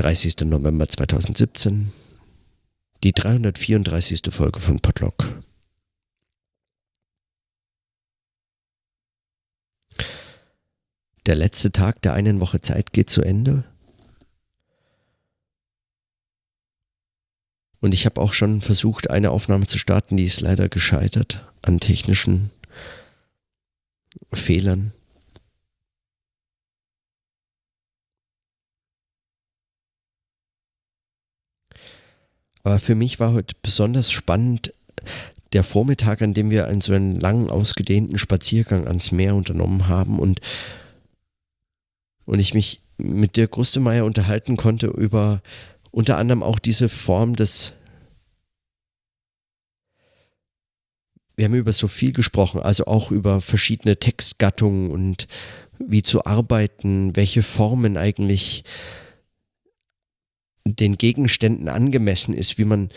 30. November 2017, die 334. Folge von Podlock. Der letzte Tag der einen Woche Zeit geht zu Ende. Und ich habe auch schon versucht, eine Aufnahme zu starten, die ist leider gescheitert an technischen Fehlern. Aber für mich war heute besonders spannend der Vormittag, an dem wir einen so einen langen, ausgedehnten Spaziergang ans Meer unternommen haben und, und ich mich mit Dirk Grustemeyer unterhalten konnte über unter anderem auch diese Form des wir haben über so viel gesprochen, also auch über verschiedene Textgattungen und wie zu arbeiten, welche Formen eigentlich den Gegenständen angemessen ist, wie man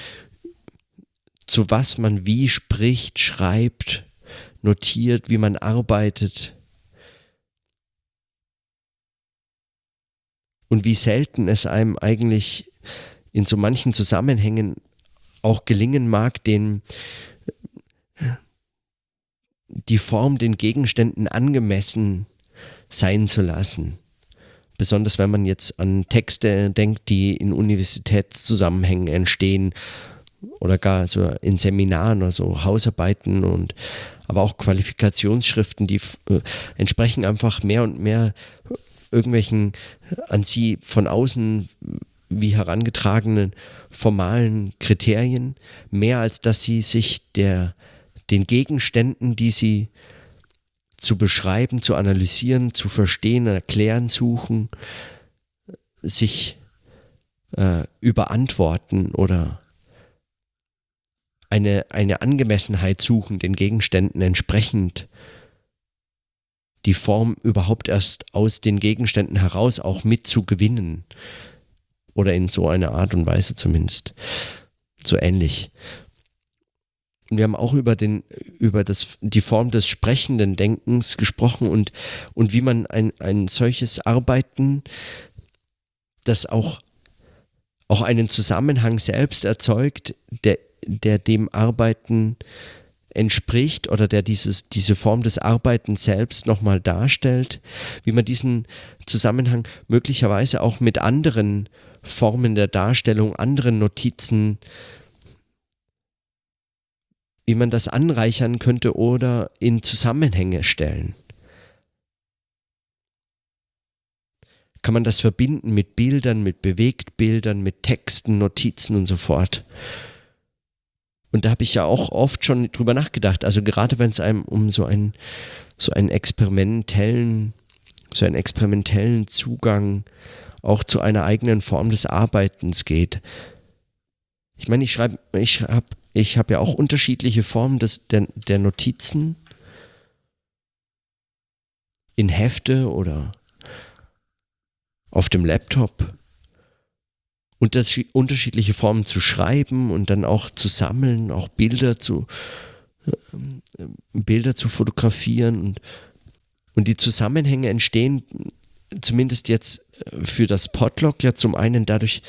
zu was man wie spricht, schreibt, notiert, wie man arbeitet. Und wie selten es einem eigentlich in so manchen Zusammenhängen auch gelingen mag, den die Form den Gegenständen angemessen sein zu lassen. Besonders wenn man jetzt an Texte denkt, die in Universitätszusammenhängen entstehen oder gar so in Seminaren oder so Hausarbeiten und aber auch Qualifikationsschriften, die äh, entsprechen einfach mehr und mehr irgendwelchen an sie von außen wie herangetragenen formalen Kriterien, mehr als dass sie sich der, den Gegenständen, die sie zu beschreiben, zu analysieren, zu verstehen, erklären suchen, sich äh, überantworten oder eine, eine Angemessenheit suchen, den Gegenständen entsprechend die Form überhaupt erst aus den Gegenständen heraus auch mitzugewinnen. Oder in so einer Art und Weise zumindest. So ähnlich. Und wir haben auch über, den, über das, die Form des sprechenden Denkens gesprochen und, und wie man ein, ein solches Arbeiten, das auch, auch einen Zusammenhang selbst erzeugt, der, der dem Arbeiten entspricht oder der dieses, diese Form des Arbeitens selbst nochmal darstellt, wie man diesen Zusammenhang möglicherweise auch mit anderen Formen der Darstellung, anderen Notizen wie man das anreichern könnte oder in Zusammenhänge stellen. Kann man das verbinden mit Bildern, mit Bewegtbildern, mit Texten, Notizen und so fort. Und da habe ich ja auch oft schon drüber nachgedacht. Also gerade wenn es einem um so einen, so einen experimentellen, so einen experimentellen Zugang auch zu einer eigenen Form des Arbeitens geht. Ich meine, ich schreibe, ich habe ich habe ja auch unterschiedliche Formen des, der, der Notizen in Hefte oder auf dem Laptop. unterschiedliche Formen zu schreiben und dann auch zu sammeln, auch Bilder zu, äh, Bilder zu fotografieren und, und die Zusammenhänge entstehen zumindest jetzt für das Podlog ja zum einen dadurch,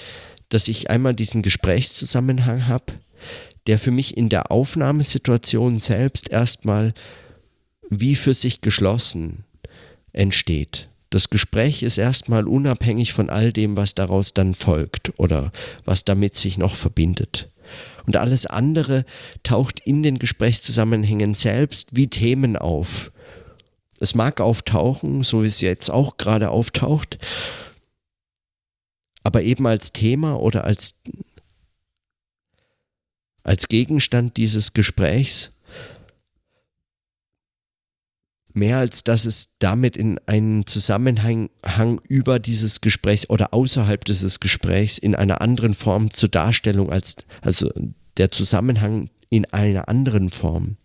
dass ich einmal diesen Gesprächszusammenhang habe, der für mich in der Aufnahmesituation selbst erstmal wie für sich geschlossen entsteht. Das Gespräch ist erstmal unabhängig von all dem, was daraus dann folgt oder was damit sich noch verbindet. Und alles andere taucht in den Gesprächszusammenhängen selbst wie Themen auf. Es mag auftauchen, so wie es jetzt auch gerade auftaucht, aber eben als Thema oder als als Gegenstand dieses Gesprächs, mehr als dass es damit in einen Zusammenhang über dieses Gesprächs oder außerhalb dieses Gesprächs in einer anderen Form zur Darstellung als, also der Zusammenhang in einer anderen Form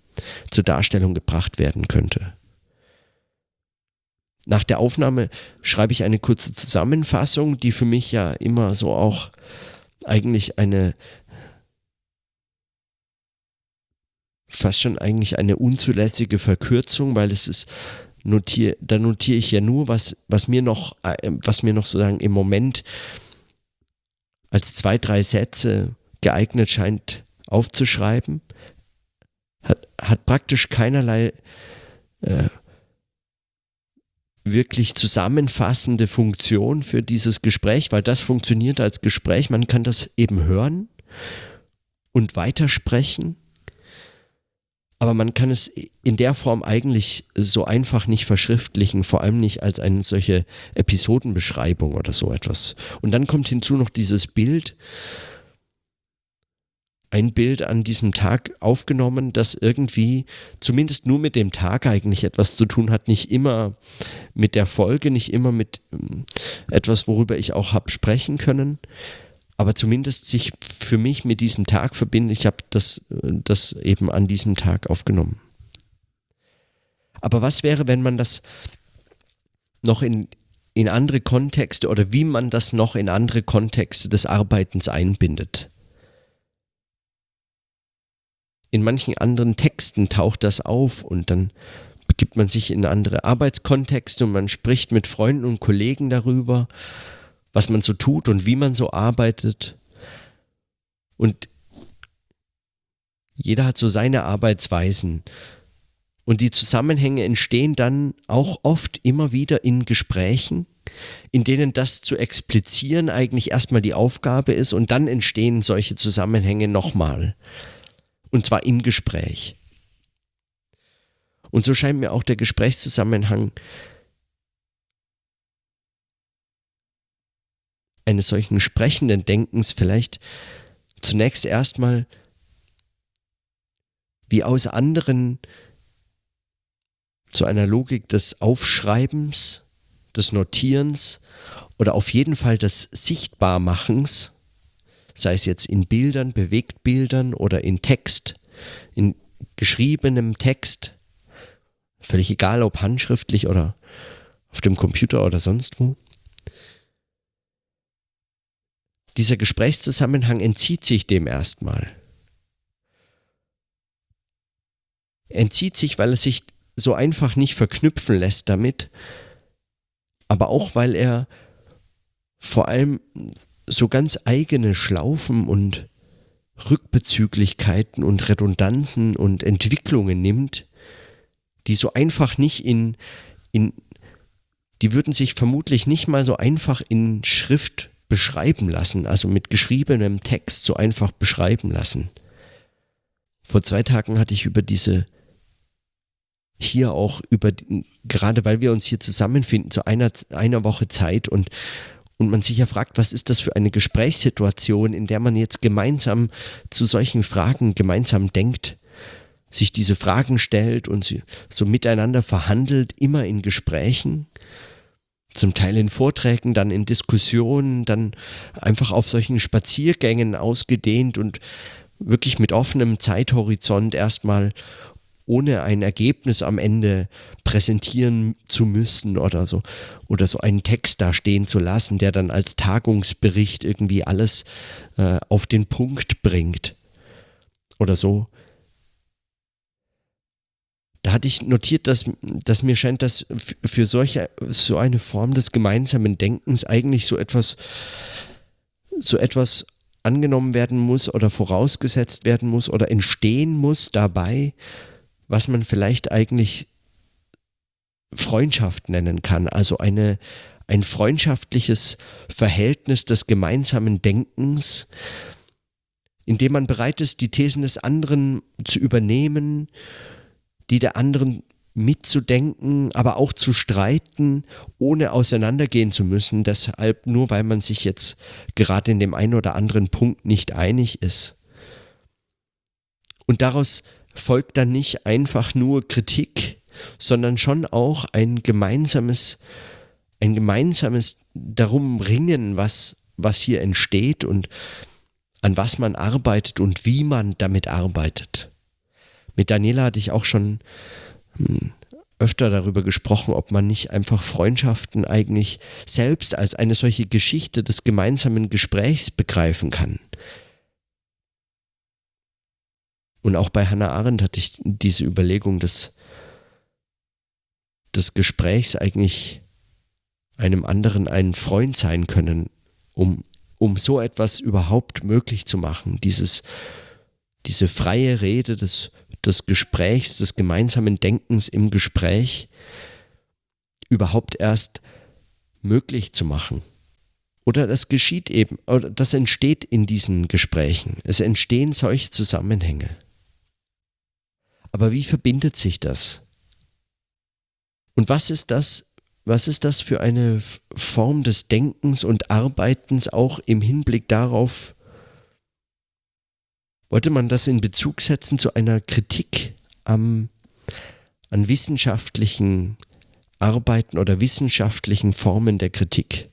zur Darstellung gebracht werden könnte. Nach der Aufnahme schreibe ich eine kurze Zusammenfassung, die für mich ja immer so auch eigentlich eine fast schon eigentlich eine unzulässige Verkürzung, weil es ist notier, da notiere ich ja nur, was, was mir noch, äh, was mir noch sozusagen im Moment als zwei, drei Sätze geeignet scheint aufzuschreiben, hat, hat praktisch keinerlei äh, wirklich zusammenfassende Funktion für dieses Gespräch, weil das funktioniert als Gespräch. Man kann das eben hören und weitersprechen, aber man kann es in der Form eigentlich so einfach nicht verschriftlichen, vor allem nicht als eine solche Episodenbeschreibung oder so etwas. Und dann kommt hinzu noch dieses Bild, ein Bild an diesem Tag aufgenommen, das irgendwie zumindest nur mit dem Tag eigentlich etwas zu tun hat, nicht immer mit der Folge, nicht immer mit ähm, etwas, worüber ich auch habe sprechen können, aber zumindest sich für mich mit diesem Tag verbindet. Ich habe das, das eben an diesem Tag aufgenommen. Aber was wäre, wenn man das noch in, in andere Kontexte oder wie man das noch in andere Kontexte des Arbeitens einbindet? in manchen anderen Texten taucht das auf und dann begibt man sich in andere Arbeitskontexte und man spricht mit Freunden und Kollegen darüber, was man so tut und wie man so arbeitet. Und jeder hat so seine Arbeitsweisen. Und die Zusammenhänge entstehen dann auch oft immer wieder in Gesprächen, in denen das zu explizieren eigentlich erstmal die Aufgabe ist und dann entstehen solche Zusammenhänge nochmal. Und zwar im Gespräch. Und so scheint mir auch der Gesprächszusammenhang eines solchen sprechenden Denkens vielleicht zunächst erstmal wie aus anderen zu einer Logik des Aufschreibens, des Notierens oder auf jeden Fall des Sichtbarmachens sei es jetzt in Bildern, Bewegtbildern oder in Text, in geschriebenem Text, völlig egal ob handschriftlich oder auf dem Computer oder sonst wo. Dieser Gesprächszusammenhang entzieht sich dem erstmal. Entzieht sich, weil er sich so einfach nicht verknüpfen lässt damit, aber auch weil er vor allem so ganz eigene Schlaufen und Rückbezüglichkeiten und Redundanzen und Entwicklungen nimmt, die so einfach nicht in, in, die würden sich vermutlich nicht mal so einfach in Schrift beschreiben lassen, also mit geschriebenem Text so einfach beschreiben lassen. Vor zwei Tagen hatte ich über diese hier auch über, gerade weil wir uns hier zusammenfinden, zu einer, einer Woche Zeit und und man sich ja fragt, was ist das für eine Gesprächssituation, in der man jetzt gemeinsam zu solchen Fragen gemeinsam denkt, sich diese Fragen stellt und so miteinander verhandelt, immer in Gesprächen, zum Teil in Vorträgen, dann in Diskussionen, dann einfach auf solchen Spaziergängen ausgedehnt und wirklich mit offenem Zeithorizont erstmal ohne ein Ergebnis am Ende präsentieren zu müssen oder so. Oder so einen Text da stehen zu lassen, der dann als Tagungsbericht irgendwie alles äh, auf den Punkt bringt. Oder so. Da hatte ich notiert, dass, dass mir scheint, dass für solche, so eine Form des gemeinsamen Denkens eigentlich so etwas, so etwas angenommen werden muss oder vorausgesetzt werden muss oder entstehen muss dabei, was man vielleicht eigentlich Freundschaft nennen kann, also eine, ein freundschaftliches Verhältnis des gemeinsamen Denkens, in dem man bereit ist, die Thesen des anderen zu übernehmen, die der anderen mitzudenken, aber auch zu streiten, ohne auseinandergehen zu müssen, deshalb nur weil man sich jetzt gerade in dem einen oder anderen Punkt nicht einig ist. Und daraus folgt dann nicht einfach nur Kritik, sondern schon auch ein gemeinsames, ein gemeinsames darum ringen, was, was hier entsteht und an was man arbeitet und wie man damit arbeitet. Mit Daniela hatte ich auch schon hm, öfter darüber gesprochen, ob man nicht einfach Freundschaften eigentlich selbst als eine solche Geschichte des gemeinsamen Gesprächs begreifen kann. Und auch bei Hannah Arendt hatte ich diese Überlegung, dass des Gesprächs eigentlich einem anderen ein Freund sein können, um, um so etwas überhaupt möglich zu machen, dieses, diese freie Rede des, des Gesprächs, des gemeinsamen Denkens im Gespräch überhaupt erst möglich zu machen. Oder das geschieht eben, oder das entsteht in diesen Gesprächen. Es entstehen solche Zusammenhänge. Aber wie verbindet sich das? Und was ist das, was ist das für eine Form des Denkens und Arbeitens auch im Hinblick darauf, wollte man das in Bezug setzen zu einer Kritik am, an wissenschaftlichen Arbeiten oder wissenschaftlichen Formen der Kritik?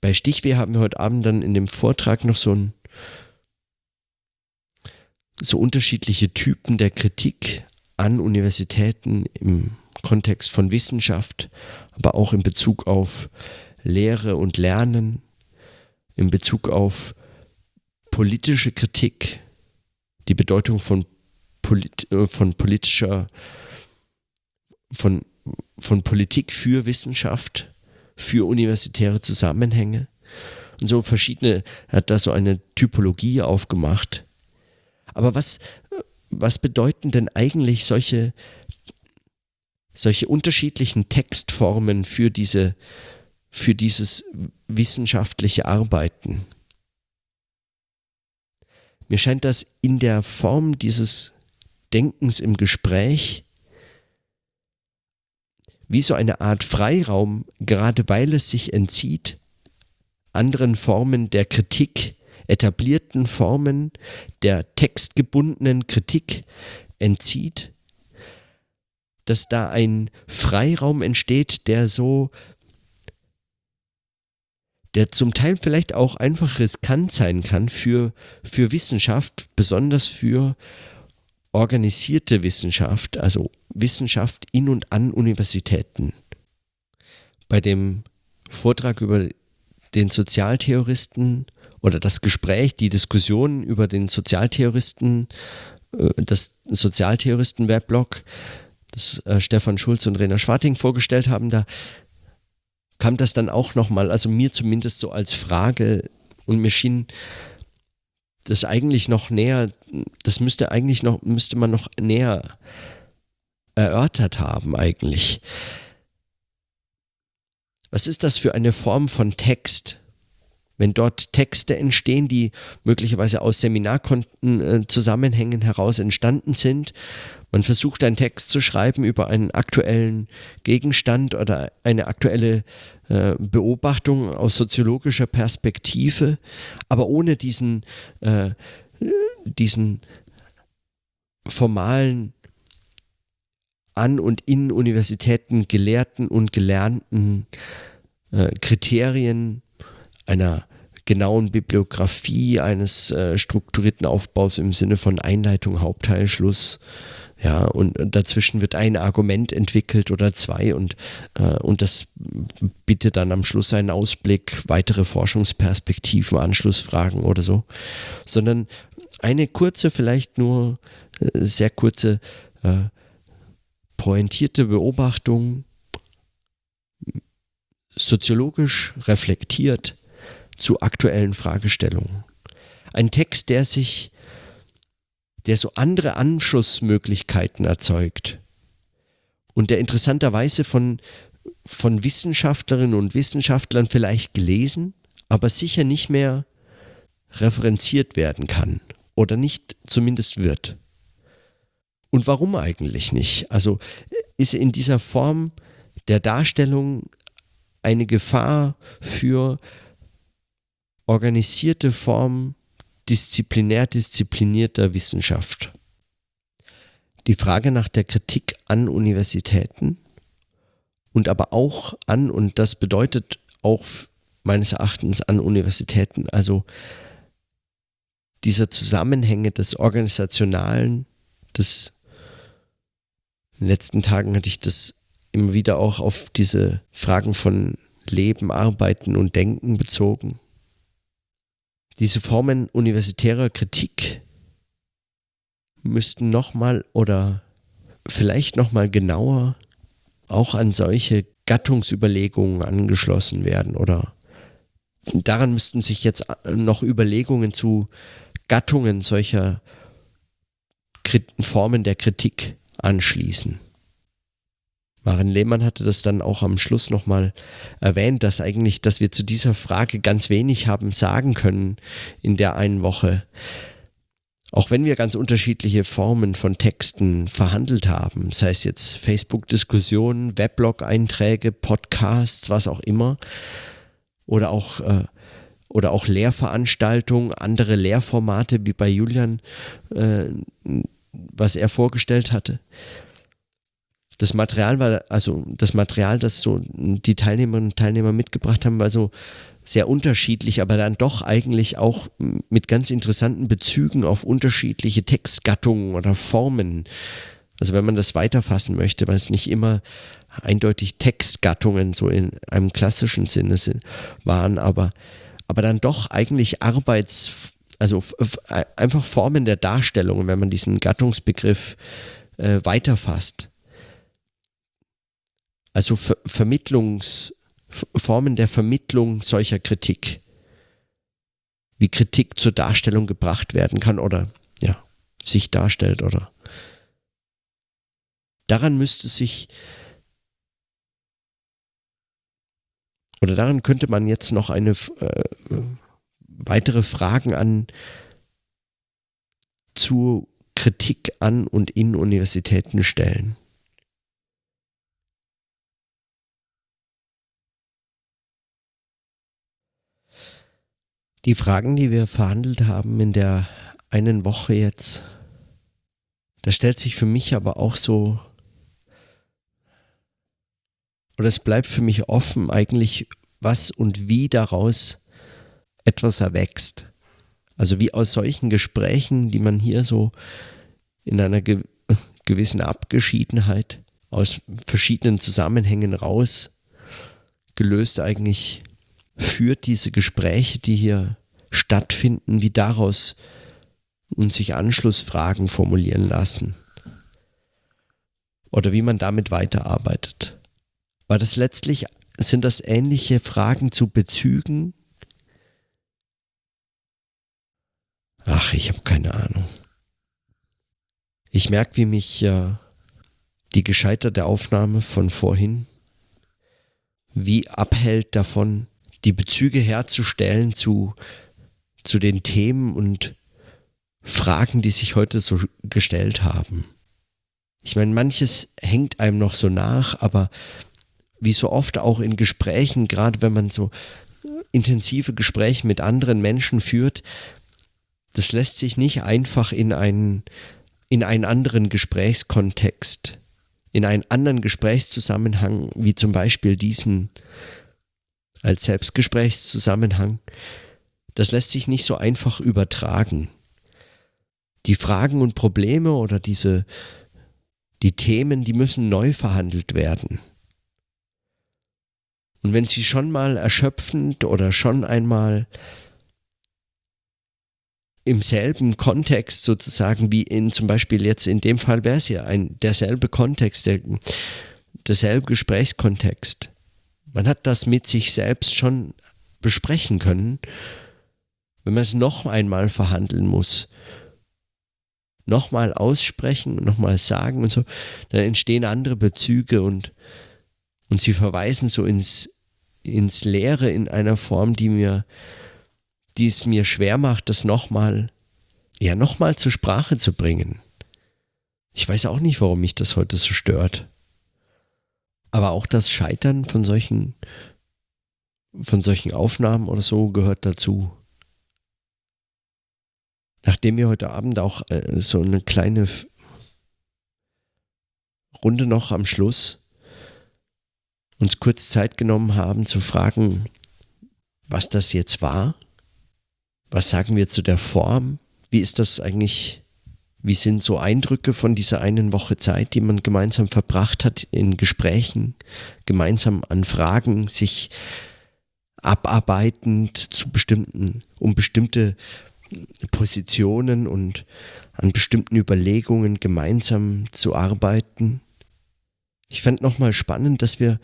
Bei Stichweh haben wir heute Abend dann in dem Vortrag noch so ein so unterschiedliche Typen der Kritik an Universitäten im Kontext von Wissenschaft, aber auch in Bezug auf Lehre und Lernen, in Bezug auf politische Kritik, die Bedeutung von, polit äh, von politischer, von, von Politik für Wissenschaft, für universitäre Zusammenhänge. Und so verschiedene, er hat da so eine Typologie aufgemacht. Aber was, was bedeuten denn eigentlich solche solche unterschiedlichen Textformen für diese für dieses wissenschaftliche Arbeiten. Mir scheint das in der Form dieses Denkens im Gespräch wie so eine Art Freiraum, gerade weil es sich entzieht anderen Formen der Kritik, etablierten Formen der textgebundenen Kritik entzieht dass da ein Freiraum entsteht, der so, der zum Teil vielleicht auch einfach riskant sein kann für, für Wissenschaft, besonders für organisierte Wissenschaft, also Wissenschaft in und an Universitäten. Bei dem Vortrag über den Sozialtheoristen oder das Gespräch, die Diskussion über den Sozialtheoristen, äh, das Sozialtheoristen-Weblog, das äh, Stefan Schulz und Rena Schwarting vorgestellt haben, da kam das dann auch nochmal, also mir zumindest so als Frage und mir schien das eigentlich noch näher, das müsste eigentlich noch, müsste man noch näher erörtert haben eigentlich. Was ist das für eine Form von Text? Wenn dort Texte entstehen, die möglicherweise aus Seminarzusammenhängen äh, heraus entstanden sind man versucht einen Text zu schreiben über einen aktuellen Gegenstand oder eine aktuelle äh, Beobachtung aus soziologischer Perspektive, aber ohne diesen, äh, diesen formalen an und in Universitäten gelehrten und gelernten äh, Kriterien einer genauen Bibliografie eines äh, strukturierten Aufbaus im Sinne von Einleitung, Hauptteil, Schluss ja, und dazwischen wird ein Argument entwickelt oder zwei und, äh, und das bietet dann am Schluss einen Ausblick, weitere Forschungsperspektiven, Anschlussfragen oder so, sondern eine kurze, vielleicht nur äh, sehr kurze, äh, pointierte Beobachtung, soziologisch reflektiert zu aktuellen Fragestellungen. Ein Text, der sich der so andere Anschlussmöglichkeiten erzeugt und der interessanterweise von, von Wissenschaftlerinnen und Wissenschaftlern vielleicht gelesen, aber sicher nicht mehr referenziert werden kann oder nicht zumindest wird. Und warum eigentlich nicht? Also ist in dieser Form der Darstellung eine Gefahr für organisierte Formen disziplinär disziplinierter Wissenschaft. Die Frage nach der Kritik an Universitäten und aber auch an, und das bedeutet auch meines Erachtens an Universitäten, also dieser Zusammenhänge des Organisationalen, des in den letzten Tagen hatte ich das immer wieder auch auf diese Fragen von Leben, Arbeiten und Denken bezogen diese Formen universitärer Kritik müssten nochmal oder vielleicht nochmal genauer auch an solche Gattungsüberlegungen angeschlossen werden oder daran müssten sich jetzt noch Überlegungen zu Gattungen solcher Formen der Kritik anschließen. Maren Lehmann hatte das dann auch am Schluss nochmal erwähnt, dass eigentlich, dass wir zu dieser Frage ganz wenig haben sagen können in der einen Woche. Auch wenn wir ganz unterschiedliche Formen von Texten verhandelt haben, sei es jetzt Facebook-Diskussionen, Weblog-Einträge, Podcasts, was auch immer, oder auch, äh, oder auch Lehrveranstaltungen, andere Lehrformate wie bei Julian, äh, was er vorgestellt hatte das Material war, also das Material, das so die Teilnehmerinnen und Teilnehmer mitgebracht haben, war so sehr unterschiedlich, aber dann doch eigentlich auch mit ganz interessanten Bezügen auf unterschiedliche Textgattungen oder Formen. Also wenn man das weiterfassen möchte, weil es nicht immer eindeutig Textgattungen so in einem klassischen Sinne waren, aber, aber dann doch eigentlich Arbeits, also einfach Formen der Darstellung, wenn man diesen Gattungsbegriff äh, weiterfasst also Ver Vermittlungs, Formen der Vermittlung solcher Kritik. Wie Kritik zur Darstellung gebracht werden kann oder ja, sich darstellt oder daran müsste sich oder daran könnte man jetzt noch eine äh, weitere Fragen an zur Kritik an und in Universitäten stellen. Die Fragen, die wir verhandelt haben in der einen Woche jetzt, da stellt sich für mich aber auch so, oder es bleibt für mich offen eigentlich, was und wie daraus etwas erwächst. Also wie aus solchen Gesprächen, die man hier so in einer ge gewissen Abgeschiedenheit aus verschiedenen Zusammenhängen raus gelöst eigentlich führt diese Gespräche, die hier stattfinden, wie daraus und sich Anschlussfragen formulieren lassen. Oder wie man damit weiterarbeitet. Weil das letztlich sind das ähnliche Fragen zu Bezügen. Ach, ich habe keine Ahnung. Ich merke, wie mich äh, die gescheiterte Aufnahme von vorhin wie abhält davon, die Bezüge herzustellen zu, zu den Themen und Fragen, die sich heute so gestellt haben. Ich meine, manches hängt einem noch so nach, aber wie so oft auch in Gesprächen, gerade wenn man so intensive Gespräche mit anderen Menschen führt, das lässt sich nicht einfach in einen, in einen anderen Gesprächskontext, in einen anderen Gesprächszusammenhang, wie zum Beispiel diesen, als Selbstgesprächszusammenhang, das lässt sich nicht so einfach übertragen. Die Fragen und Probleme oder diese, die Themen, die müssen neu verhandelt werden. Und wenn sie schon mal erschöpfend oder schon einmal im selben Kontext sozusagen wie in zum Beispiel jetzt in dem Fall wäre es ja ein derselbe Kontext, der, derselbe Gesprächskontext. Man hat das mit sich selbst schon besprechen können. Wenn man es noch einmal verhandeln muss, nochmal aussprechen und nochmal sagen und so, dann entstehen andere Bezüge und, und sie verweisen so ins, ins Leere in einer Form, die mir, die es mir schwer macht, das nochmal, ja, nochmal zur Sprache zu bringen. Ich weiß auch nicht, warum mich das heute so stört. Aber auch das Scheitern von solchen, von solchen Aufnahmen oder so gehört dazu. Nachdem wir heute Abend auch äh, so eine kleine Runde noch am Schluss uns kurz Zeit genommen haben zu fragen, was das jetzt war, was sagen wir zu der Form, wie ist das eigentlich wie sind so Eindrücke von dieser einen Woche Zeit, die man gemeinsam verbracht hat in Gesprächen, gemeinsam an Fragen, sich abarbeitend zu bestimmten, um bestimmte Positionen und an bestimmten Überlegungen gemeinsam zu arbeiten. Ich fand nochmal spannend, dass wir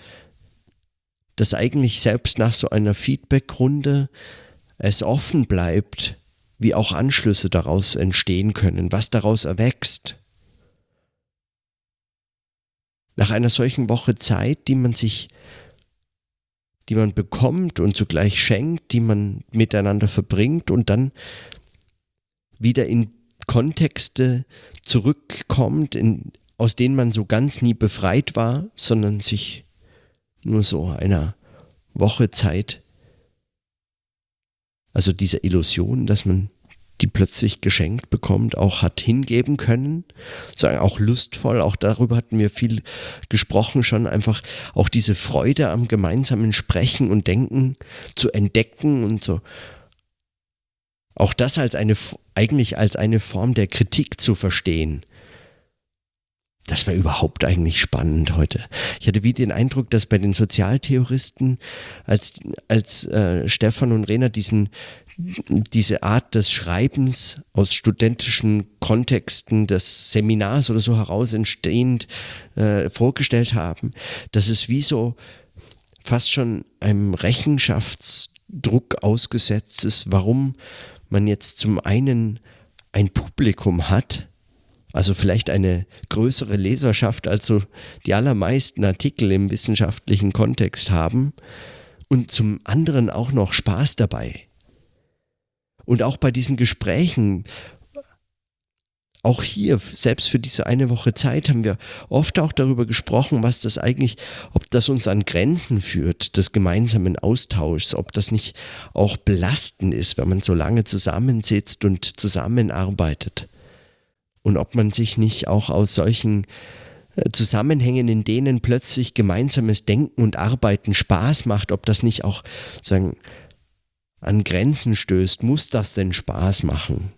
dass eigentlich selbst nach so einer Feedbackrunde es offen bleibt, wie auch Anschlüsse daraus entstehen können, was daraus erwächst. Nach einer solchen Woche Zeit, die man sich, die man bekommt und zugleich schenkt, die man miteinander verbringt und dann wieder in Kontexte zurückkommt, in, aus denen man so ganz nie befreit war, sondern sich nur so einer Woche Zeit, also diese Illusion, dass man die plötzlich geschenkt bekommt, auch hat hingeben können, sagen auch lustvoll, auch darüber hatten wir viel gesprochen schon, einfach auch diese Freude am gemeinsamen Sprechen und Denken zu entdecken und so. Auch das als eine, eigentlich als eine Form der Kritik zu verstehen das wäre überhaupt eigentlich spannend heute. Ich hatte wie den Eindruck, dass bei den Sozialtheoristen, als, als äh, Stefan und Rena diesen, diese Art des Schreibens aus studentischen Kontexten des Seminars oder so heraus entstehend äh, vorgestellt haben, dass es wie so fast schon einem Rechenschaftsdruck ausgesetzt ist, warum man jetzt zum einen ein Publikum hat, also vielleicht eine größere Leserschaft, als so die allermeisten Artikel im wissenschaftlichen Kontext haben und zum anderen auch noch Spaß dabei. Und auch bei diesen Gesprächen, auch hier, selbst für diese eine Woche Zeit, haben wir oft auch darüber gesprochen, was das eigentlich, ob das uns an Grenzen führt, des gemeinsamen Austauschs, ob das nicht auch belastend ist, wenn man so lange zusammensitzt und zusammenarbeitet und ob man sich nicht auch aus solchen äh, Zusammenhängen, in denen plötzlich gemeinsames Denken und Arbeiten Spaß macht, ob das nicht auch sagen, an Grenzen stößt. Muss das denn Spaß machen?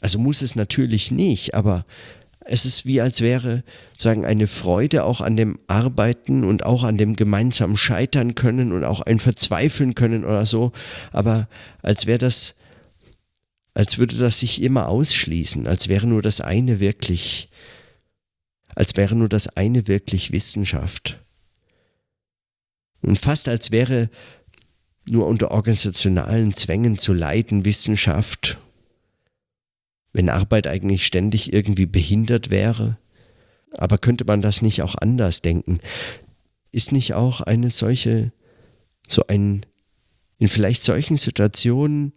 Also muss es natürlich nicht, aber es ist wie als wäre sagen eine Freude auch an dem Arbeiten und auch an dem gemeinsamen Scheitern können und auch ein Verzweifeln können oder so, aber als wäre das als würde das sich immer ausschließen, als wäre nur das eine wirklich, als wäre nur das eine wirklich Wissenschaft. Und fast als wäre nur unter organisationalen Zwängen zu leiden Wissenschaft, wenn Arbeit eigentlich ständig irgendwie behindert wäre. Aber könnte man das nicht auch anders denken? Ist nicht auch eine solche, so ein, in vielleicht solchen Situationen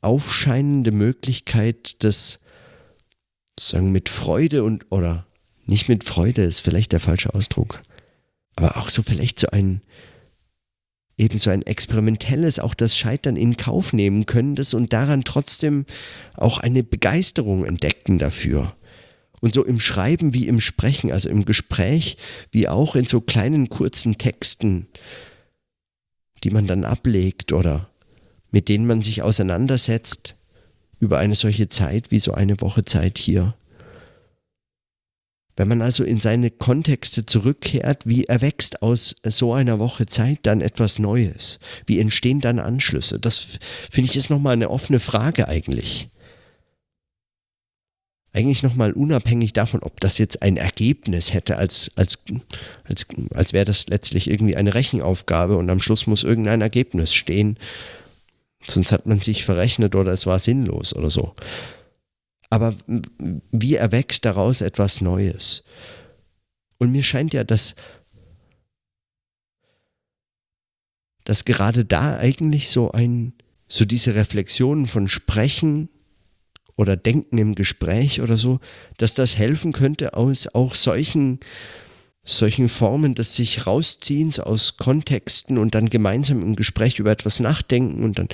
aufscheinende Möglichkeit, das sagen mit Freude und oder nicht mit Freude ist vielleicht der falsche Ausdruck, aber auch so vielleicht so ein eben so ein experimentelles auch das Scheitern in Kauf nehmen können das und daran trotzdem auch eine Begeisterung entdecken dafür. Und so im Schreiben wie im Sprechen, also im Gespräch, wie auch in so kleinen kurzen Texten, die man dann ablegt oder mit denen man sich auseinandersetzt über eine solche Zeit wie so eine Woche Zeit hier. Wenn man also in seine Kontexte zurückkehrt, wie erwächst aus so einer Woche Zeit dann etwas Neues? Wie entstehen dann Anschlüsse? Das finde ich ist nochmal eine offene Frage eigentlich. Eigentlich nochmal unabhängig davon, ob das jetzt ein Ergebnis hätte, als, als, als, als wäre das letztlich irgendwie eine Rechenaufgabe und am Schluss muss irgendein Ergebnis stehen Sonst hat man sich verrechnet oder es war sinnlos oder so. Aber wie erwächst daraus etwas Neues? Und mir scheint ja, dass, dass gerade da eigentlich so ein, so diese Reflexionen von Sprechen oder Denken im Gespräch oder so, dass das helfen könnte aus auch solchen solchen Formen des sich rausziehens aus Kontexten und dann gemeinsam im Gespräch über etwas nachdenken und dann,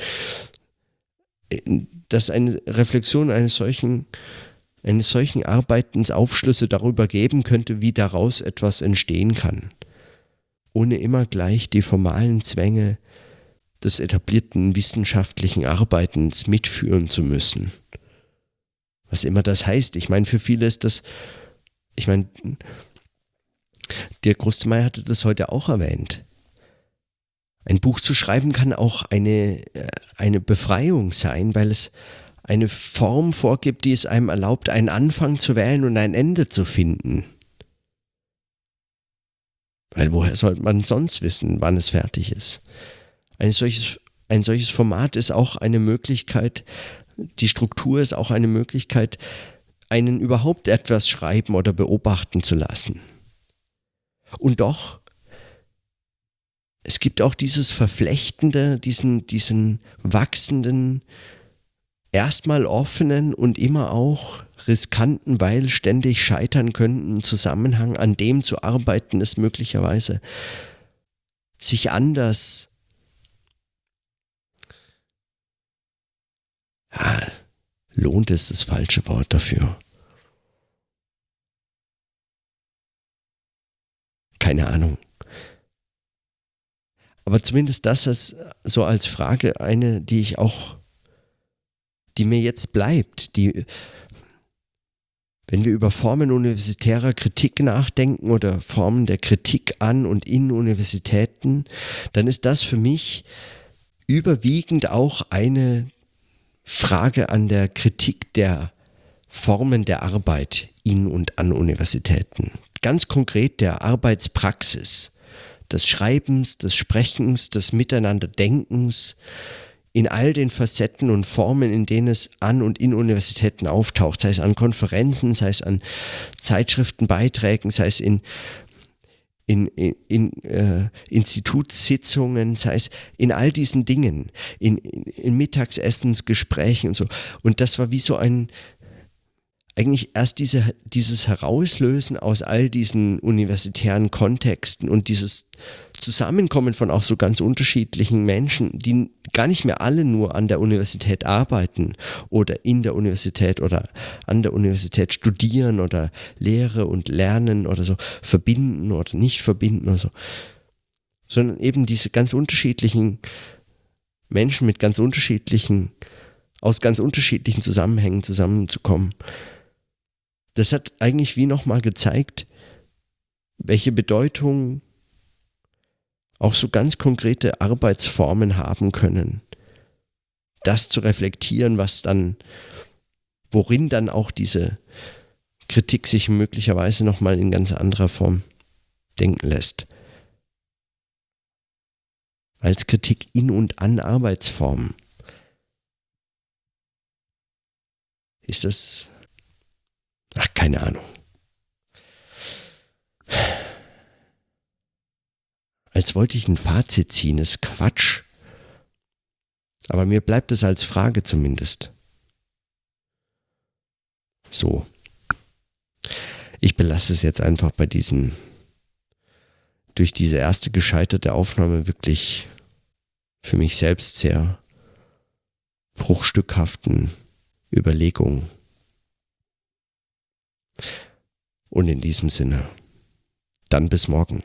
äh, dass eine Reflexion eines solchen, eines solchen Arbeitens Aufschlüsse darüber geben könnte, wie daraus etwas entstehen kann, ohne immer gleich die formalen Zwänge des etablierten wissenschaftlichen Arbeitens mitführen zu müssen. Was immer das heißt. Ich meine, für viele ist das, ich meine, Dirk Grustmeier hatte das heute auch erwähnt. Ein Buch zu schreiben kann auch eine, äh, eine Befreiung sein, weil es eine Form vorgibt, die es einem erlaubt, einen Anfang zu wählen und ein Ende zu finden. Weil woher sollte man sonst wissen, wann es fertig ist? Ein solches, ein solches Format ist auch eine Möglichkeit, die Struktur ist auch eine Möglichkeit, einen überhaupt etwas schreiben oder beobachten zu lassen. Und doch, es gibt auch dieses Verflechtende, diesen, diesen wachsenden, erstmal offenen und immer auch riskanten, weil ständig scheitern könnten Zusammenhang, an dem zu arbeiten ist möglicherweise sich anders ja, lohnt es das falsche Wort dafür. Keine Ahnung. Aber zumindest das ist so als Frage eine, die ich auch, die mir jetzt bleibt, die, wenn wir über Formen universitärer Kritik nachdenken oder Formen der Kritik an und in Universitäten, dann ist das für mich überwiegend auch eine Frage an der Kritik der Formen der Arbeit in und an Universitäten. Ganz konkret der Arbeitspraxis, des Schreibens, des Sprechens, des Miteinanderdenkens in all den Facetten und Formen, in denen es an und in Universitäten auftaucht, sei es an Konferenzen, sei es an Zeitschriftenbeiträgen, sei es in in, in, in äh, Institutssitzungen, sei es in all diesen Dingen, in, in, in Mittagsessensgesprächen und so. Und das war wie so ein, eigentlich erst diese, dieses Herauslösen aus all diesen universitären Kontexten und dieses Zusammenkommen von auch so ganz unterschiedlichen Menschen, die gar nicht mehr alle nur an der Universität arbeiten oder in der Universität oder an der Universität studieren oder Lehre und Lernen oder so verbinden oder nicht verbinden oder so, sondern eben diese ganz unterschiedlichen Menschen mit ganz unterschiedlichen, aus ganz unterschiedlichen Zusammenhängen zusammenzukommen das hat eigentlich wie nochmal gezeigt, welche Bedeutung auch so ganz konkrete Arbeitsformen haben können. Das zu reflektieren, was dann, worin dann auch diese Kritik sich möglicherweise nochmal in ganz anderer Form denken lässt. Als Kritik in und an Arbeitsformen. Ist das Ach, keine Ahnung. Als wollte ich ein Fazit ziehen, ist Quatsch. Aber mir bleibt es als Frage zumindest. So. Ich belasse es jetzt einfach bei diesen, durch diese erste gescheiterte Aufnahme wirklich für mich selbst sehr bruchstückhaften Überlegungen. Und in diesem Sinne, dann bis morgen.